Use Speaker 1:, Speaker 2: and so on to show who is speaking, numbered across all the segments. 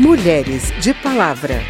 Speaker 1: Mulheres de Palavra.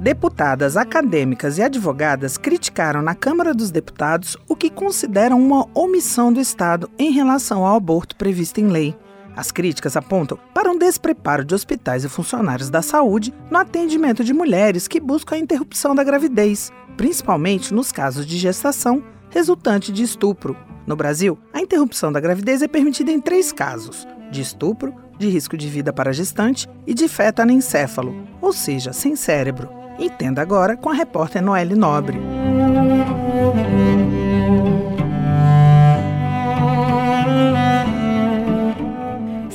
Speaker 1: Deputadas, acadêmicas e advogadas criticaram na Câmara dos Deputados o que consideram uma omissão do Estado em relação ao aborto previsto em lei. As críticas apontam para um despreparo de hospitais e funcionários da saúde no atendimento de mulheres que buscam a interrupção da gravidez, principalmente nos casos de gestação resultante de estupro. No Brasil, a interrupção da gravidez é permitida em três casos: de estupro, de risco de vida para gestante e de feto anencéfalo, ou seja, sem cérebro. Entenda agora com a repórter Noelle Nobre.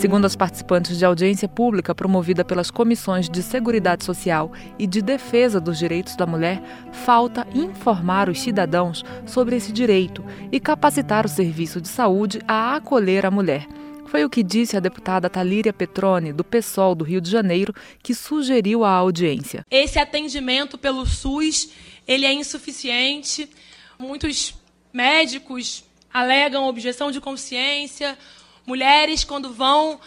Speaker 2: Segundo as participantes de audiência pública promovida pelas comissões de Seguridade Social e de Defesa dos Direitos da Mulher, falta informar os cidadãos sobre esse direito e capacitar o serviço de saúde a acolher a mulher. Foi o que disse a deputada Talíria Petrone, do PSOL do Rio de Janeiro, que sugeriu a audiência.
Speaker 3: Esse atendimento pelo SUS, ele é insuficiente. Muitos médicos alegam objeção de consciência. Mulheres, quando vão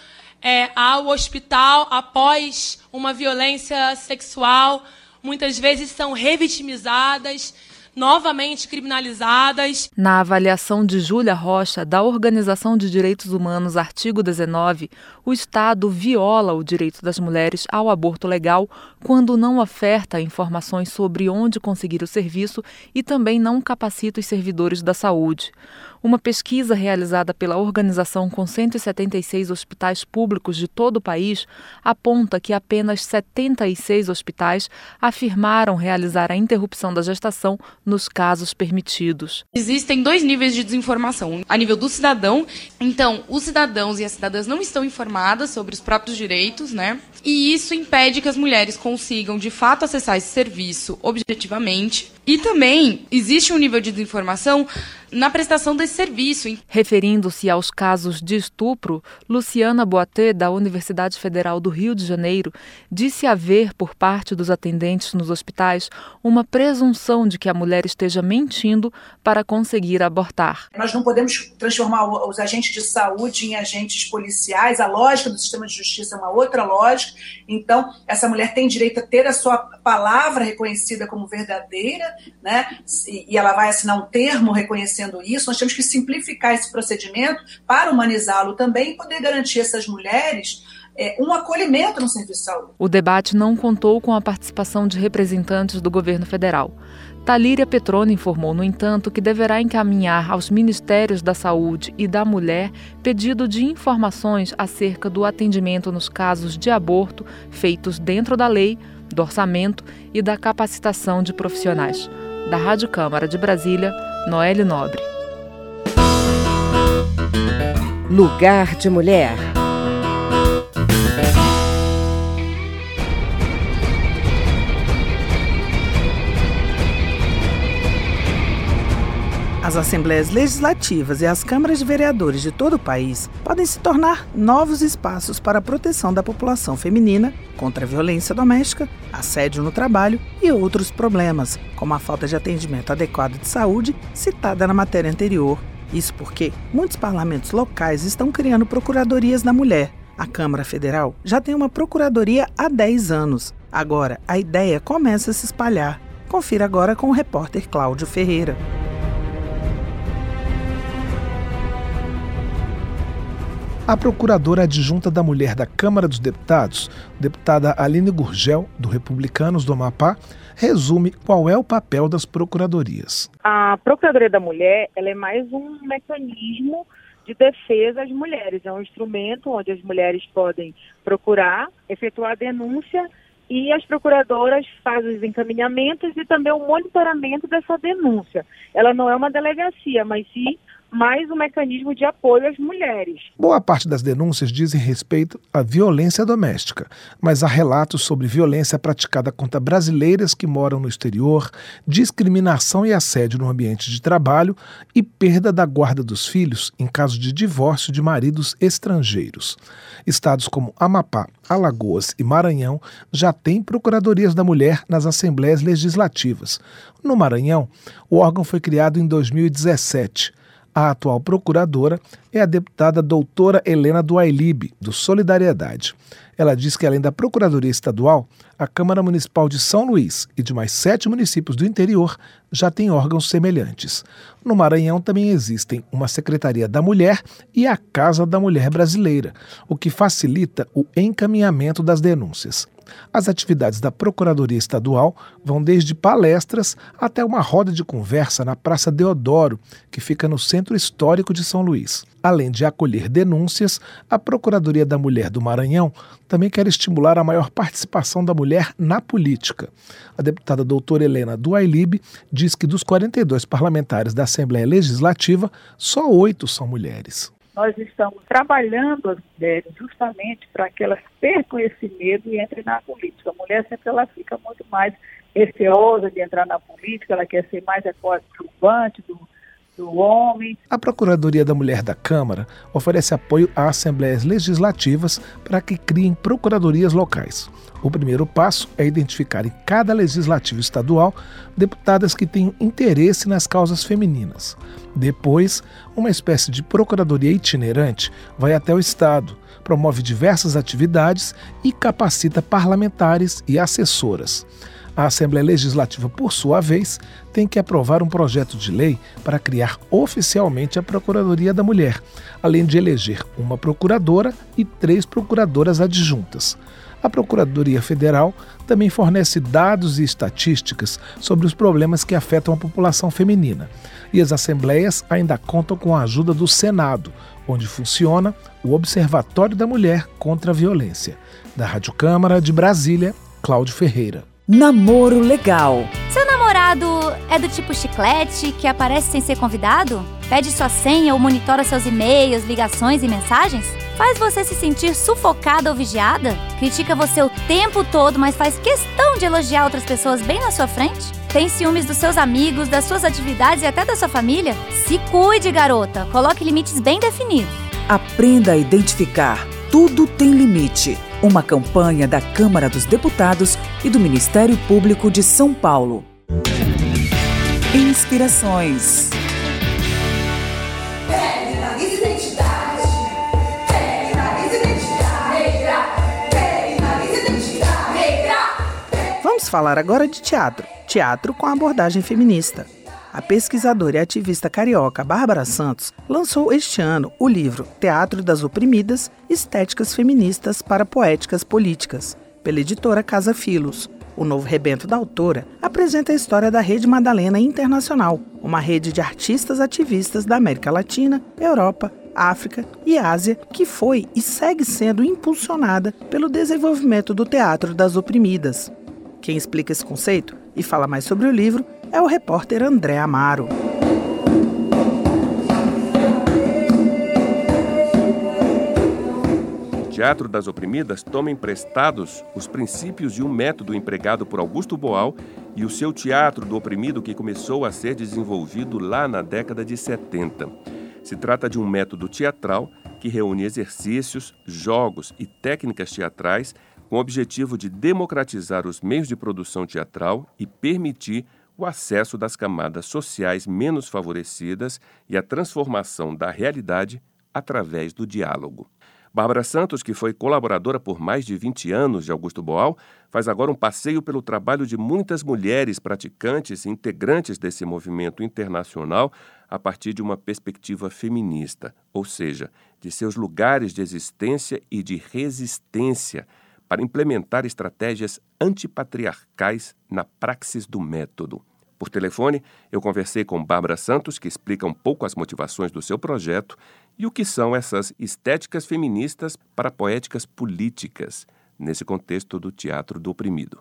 Speaker 3: é, ao hospital após uma violência sexual, muitas vezes são revitimizadas novamente criminalizadas.
Speaker 2: Na avaliação de Júlia Rocha, da Organização de Direitos Humanos, artigo 19, o Estado viola o direito das mulheres ao aborto legal quando não oferta informações sobre onde conseguir o serviço e também não capacita os servidores da saúde. Uma pesquisa realizada pela organização com 176 hospitais públicos de todo o país aponta que apenas 76 hospitais afirmaram realizar a interrupção da gestação nos casos permitidos.
Speaker 4: Existem dois níveis de desinformação. A nível do cidadão, então, os cidadãos e as cidadãs não estão informadas sobre os próprios direitos, né? E isso impede que as mulheres consigam, de fato, acessar esse serviço objetivamente. E também existe um nível de desinformação na prestação desse serviço.
Speaker 2: Referindo-se aos casos de estupro, Luciana Boatê, da Universidade Federal do Rio de Janeiro, disse haver, por parte dos atendentes nos hospitais, uma presunção de que a mulher esteja mentindo para conseguir abortar.
Speaker 5: Nós não podemos transformar os agentes de saúde em agentes policiais, a lógica do sistema de justiça é uma outra lógica. Então, essa mulher tem direito a ter a sua palavra reconhecida como verdadeira, né? E ela vai assinar um termo reconhecendo isso. Nós temos que simplificar esse procedimento para humanizá-lo também e poder garantir essas mulheres é, um acolhimento no serviço de saúde.
Speaker 2: O debate não contou com a participação de representantes do governo federal. Talíria Petrone informou, no entanto, que deverá encaminhar aos Ministérios da Saúde e da Mulher pedido de informações acerca do atendimento nos casos de aborto feitos dentro da lei, do orçamento e da capacitação de profissionais. Da Rádio Câmara de Brasília, Noelle Nobre.
Speaker 1: Lugar de Mulher. As assembleias legislativas e as câmaras de vereadores de todo o país podem se tornar novos espaços para a proteção da população feminina contra a violência doméstica, assédio no trabalho e outros problemas, como a falta de atendimento adequado de saúde citada na matéria anterior. Isso porque muitos parlamentos locais estão criando procuradorias da mulher. A Câmara Federal já tem uma procuradoria há 10 anos. Agora, a ideia começa a se espalhar. Confira agora com o repórter Cláudio Ferreira.
Speaker 6: A procuradora adjunta da mulher da Câmara dos Deputados, deputada Aline Gurgel, do Republicanos do Amapá, resume qual é o papel das procuradorias.
Speaker 7: A Procuradoria da Mulher ela é mais um mecanismo de defesa às mulheres. É um instrumento onde as mulheres podem procurar, efetuar denúncia e as procuradoras fazem os encaminhamentos e também o monitoramento dessa denúncia. Ela não é uma delegacia, mas sim mais um mecanismo de apoio às mulheres.
Speaker 6: Boa parte das denúncias dizem respeito à violência doméstica, mas há relatos sobre violência praticada contra brasileiras que moram no exterior, discriminação e assédio no ambiente de trabalho e perda da guarda dos filhos em caso de divórcio de maridos estrangeiros. Estados como Amapá, Alagoas e Maranhão já têm procuradorias da mulher nas assembleias legislativas. No Maranhão, o órgão foi criado em 2017 a atual procuradora é a deputada doutora Helena Duailib, do Solidariedade. Ela diz que, além da Procuradoria Estadual, a Câmara Municipal de São Luís e de mais sete municípios do interior já têm órgãos semelhantes. No Maranhão também existem uma Secretaria da Mulher e a Casa da Mulher Brasileira, o que facilita o encaminhamento das denúncias. As atividades da Procuradoria Estadual vão desde palestras até uma roda de conversa na Praça Deodoro, que fica no centro histórico de São Luís. Além de acolher denúncias, a Procuradoria da Mulher do Maranhão também quer estimular a maior participação da mulher na política. A deputada doutora Helena Duailib diz que dos 42 parlamentares da Assembleia Legislativa, só oito são mulheres
Speaker 7: nós estamos trabalhando as mulheres justamente para que elas percam esse medo e entrem na política. A mulher sempre ela fica muito mais receosa de entrar na política, ela quer ser mais coadjuvante do, do homem.
Speaker 6: A Procuradoria da Mulher da Câmara oferece apoio a assembleias legislativas para que criem procuradorias locais. O primeiro passo é identificar em cada legislativo estadual deputadas que tenham interesse nas causas femininas. Depois, uma espécie de procuradoria itinerante vai até o Estado, promove diversas atividades e capacita parlamentares e assessoras. A Assembleia Legislativa, por sua vez, tem que aprovar um projeto de lei para criar oficialmente a Procuradoria da Mulher, além de eleger uma procuradora e três procuradoras adjuntas. A Procuradoria Federal também fornece dados e estatísticas sobre os problemas que afetam a população feminina. E as assembleias ainda contam com a ajuda do Senado, onde funciona o Observatório da Mulher contra a Violência. Da Rádio Câmara de Brasília, Cláudio Ferreira.
Speaker 8: Namoro legal. Seu namorado é do tipo chiclete que aparece sem ser convidado? Pede sua senha ou monitora seus e-mails, ligações e mensagens? Faz você se sentir sufocada ou vigiada? Critica você o tempo todo, mas faz questão de elogiar outras pessoas bem na sua frente? Tem ciúmes dos seus amigos, das suas atividades e até da sua família? Se cuide, garota. Coloque limites bem definidos.
Speaker 9: Aprenda a identificar. Tudo tem limite uma campanha da Câmara dos Deputados e do Ministério Público de São Paulo. Inspirações.
Speaker 1: Vamos falar agora de teatro. Teatro com abordagem feminista. A pesquisadora e ativista carioca Bárbara Santos lançou este ano o livro Teatro das Oprimidas Estéticas Feministas para Poéticas Políticas, pela editora Casa Filos. O novo rebento da autora apresenta a história da Rede Madalena Internacional, uma rede de artistas ativistas da América Latina, Europa, África e Ásia que foi e segue sendo impulsionada pelo desenvolvimento do teatro das oprimidas. Quem explica esse conceito e fala mais sobre o livro é o repórter André Amaro.
Speaker 10: O Teatro das Oprimidas toma emprestados os princípios de um método empregado por Augusto Boal e o seu Teatro do Oprimido que começou a ser desenvolvido lá na década de 70. Se trata de um método teatral que reúne exercícios, jogos e técnicas teatrais com o objetivo de democratizar os meios de produção teatral e permitir o acesso das camadas sociais menos favorecidas e a transformação da realidade através do diálogo. Bárbara Santos, que foi colaboradora por mais de 20 anos de Augusto Boal, faz agora um passeio pelo trabalho de muitas mulheres praticantes e integrantes desse movimento internacional a partir de uma perspectiva feminista, ou seja, de seus lugares de existência e de resistência para implementar estratégias antipatriarcais na praxis do método. Por telefone, eu conversei com Bárbara Santos, que explica um pouco as motivações do seu projeto e o que são essas estéticas feministas para poéticas políticas, nesse contexto do teatro do oprimido.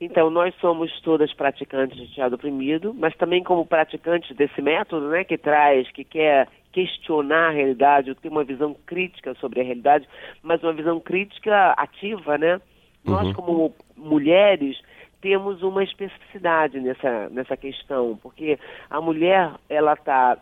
Speaker 11: Então, nós somos todas praticantes de teatro oprimido, mas também como praticantes desse método, né, que traz, que quer questionar a realidade, ou ter uma visão crítica sobre a realidade, mas uma visão crítica ativa, né? Uhum. Nós, como mulheres, temos uma especificidade nessa, nessa questão, porque a mulher, ela está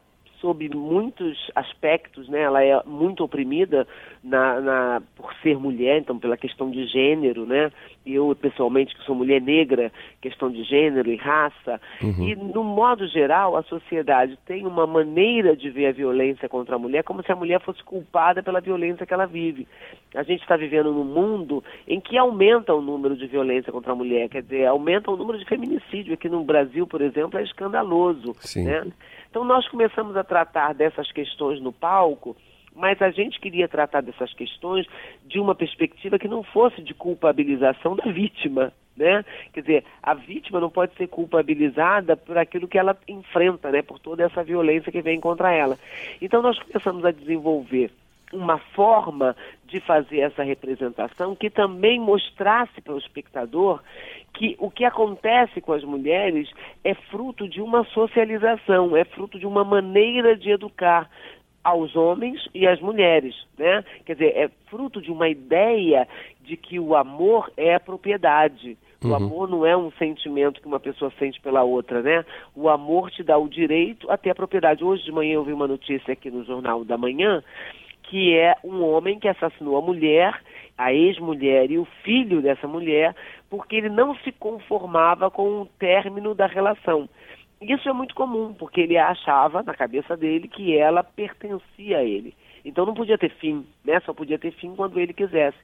Speaker 11: sob muitos aspectos, né? Ela é muito oprimida na, na, por ser mulher, então pela questão de gênero, né? Eu pessoalmente que sou mulher negra, questão de gênero e raça. Uhum. E no modo geral, a sociedade tem uma maneira de ver a violência contra a mulher como se a mulher fosse culpada pela violência que ela vive. A gente está vivendo num mundo em que aumenta o número de violência contra a mulher, quer dizer, aumenta o número de feminicídio. Aqui no Brasil, por exemplo, é escandaloso, Sim. né? Então nós começamos a tratar dessas questões no palco, mas a gente queria tratar dessas questões de uma perspectiva que não fosse de culpabilização da vítima, né? Quer dizer, a vítima não pode ser culpabilizada por aquilo que ela enfrenta, né? Por toda essa violência que vem contra ela. Então nós começamos a desenvolver uma forma de fazer essa representação que também mostrasse para o espectador que o que acontece com as mulheres é fruto de uma socialização, é fruto de uma maneira de educar aos homens e às mulheres, né? Quer dizer, é fruto de uma ideia de que o amor é propriedade. O uhum. amor não é um sentimento que uma pessoa sente pela outra, né? O amor te dá o direito a ter a propriedade. Hoje de manhã eu vi uma notícia aqui no Jornal da Manhã que é um homem que assassinou a mulher, a ex-mulher e o filho dessa mulher, porque ele não se conformava com o término da relação. Isso é muito comum, porque ele achava, na cabeça dele, que ela pertencia a ele. Então não podia ter fim, né? Só podia ter fim quando ele quisesse.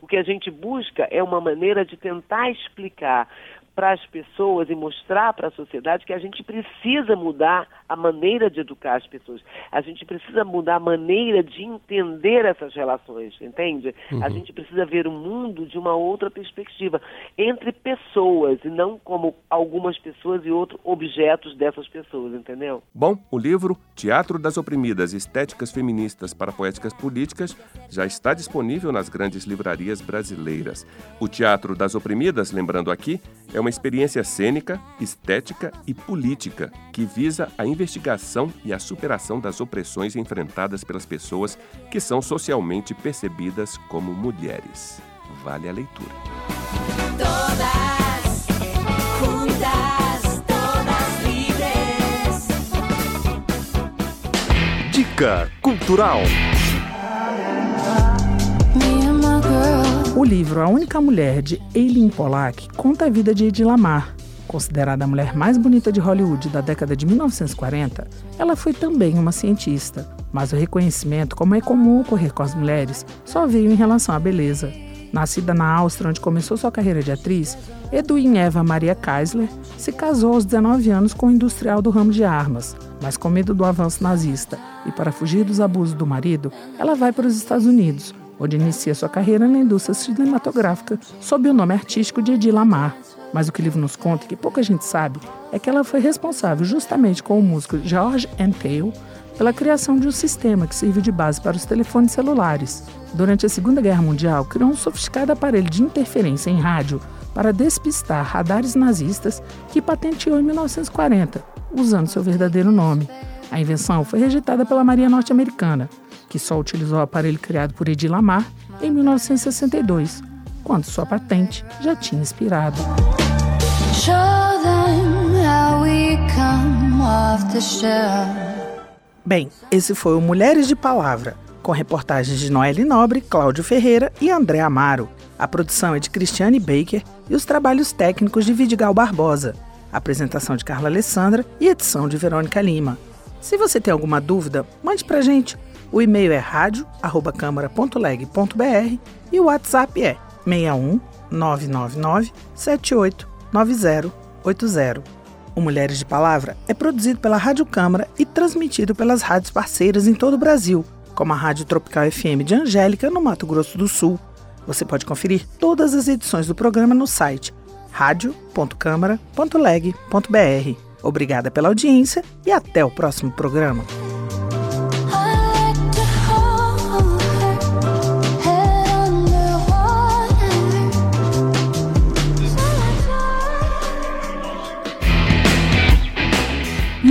Speaker 11: O que a gente busca é uma maneira de tentar explicar para as pessoas e mostrar para a sociedade que a gente precisa mudar a maneira de educar as pessoas. A gente precisa mudar a maneira de entender essas relações, entende? Uhum. A gente precisa ver o mundo de uma outra perspectiva, entre pessoas e não como algumas pessoas e outros objetos dessas pessoas, entendeu?
Speaker 10: Bom, o livro Teatro das Oprimidas, Estéticas Feministas para Poéticas Políticas já está disponível nas grandes livrarias brasileiras. O Teatro das Oprimidas, lembrando aqui, é uma experiência cênica, estética e política que visa a investigação e a superação das opressões enfrentadas pelas pessoas que são socialmente percebidas como mulheres. Vale a leitura. Todas juntas, todas livres.
Speaker 1: Dica Cultural. O livro A Única Mulher, de Eileen Pollack, conta a vida de Edir Lamar. Considerada a mulher mais bonita de Hollywood da década de 1940, ela foi também uma cientista. Mas o reconhecimento, como é comum ocorrer com as mulheres, só veio em relação à beleza. Nascida na Áustria, onde começou sua carreira de atriz, Edwin Eva Maria Kaisler se casou aos 19 anos com um industrial do ramo de armas, mas com medo do avanço nazista e para fugir dos abusos do marido, ela vai para os Estados Unidos, onde inicia sua carreira na indústria cinematográfica sob o nome artístico de Edith Lamar. Mas o que o livro nos conta, que pouca gente sabe, é que ela foi responsável, justamente com o músico George Entale, pela criação de um sistema que serviu de base para os telefones celulares. Durante a Segunda Guerra Mundial, criou um sofisticado aparelho de interferência em rádio para despistar radares nazistas que patenteou em 1940, usando seu verdadeiro nome. A invenção foi rejeitada pela Marinha Norte-Americana, que só utilizou o aparelho criado por Edir Lamar em 1962, quando sua patente já tinha expirado. Bem, esse foi o Mulheres de Palavra, com reportagens de Noelle Nobre, Cláudio Ferreira e André Amaro. A produção é de Cristiane Baker e os trabalhos técnicos de Vidigal Barbosa. apresentação de Carla Alessandra e edição de Verônica Lima. Se você tem alguma dúvida, mande pra gente. O e-mail é radio@câmara.leg.br e o WhatsApp é 61 999 789080. O Mulheres de Palavra é produzido pela Rádio Câmara e transmitido pelas rádios parceiras em todo o Brasil, como a Rádio Tropical FM de Angélica, no Mato Grosso do Sul. Você pode conferir todas as edições do programa no site radio.câmara.leg.br. Obrigada pela audiência e até o próximo programa.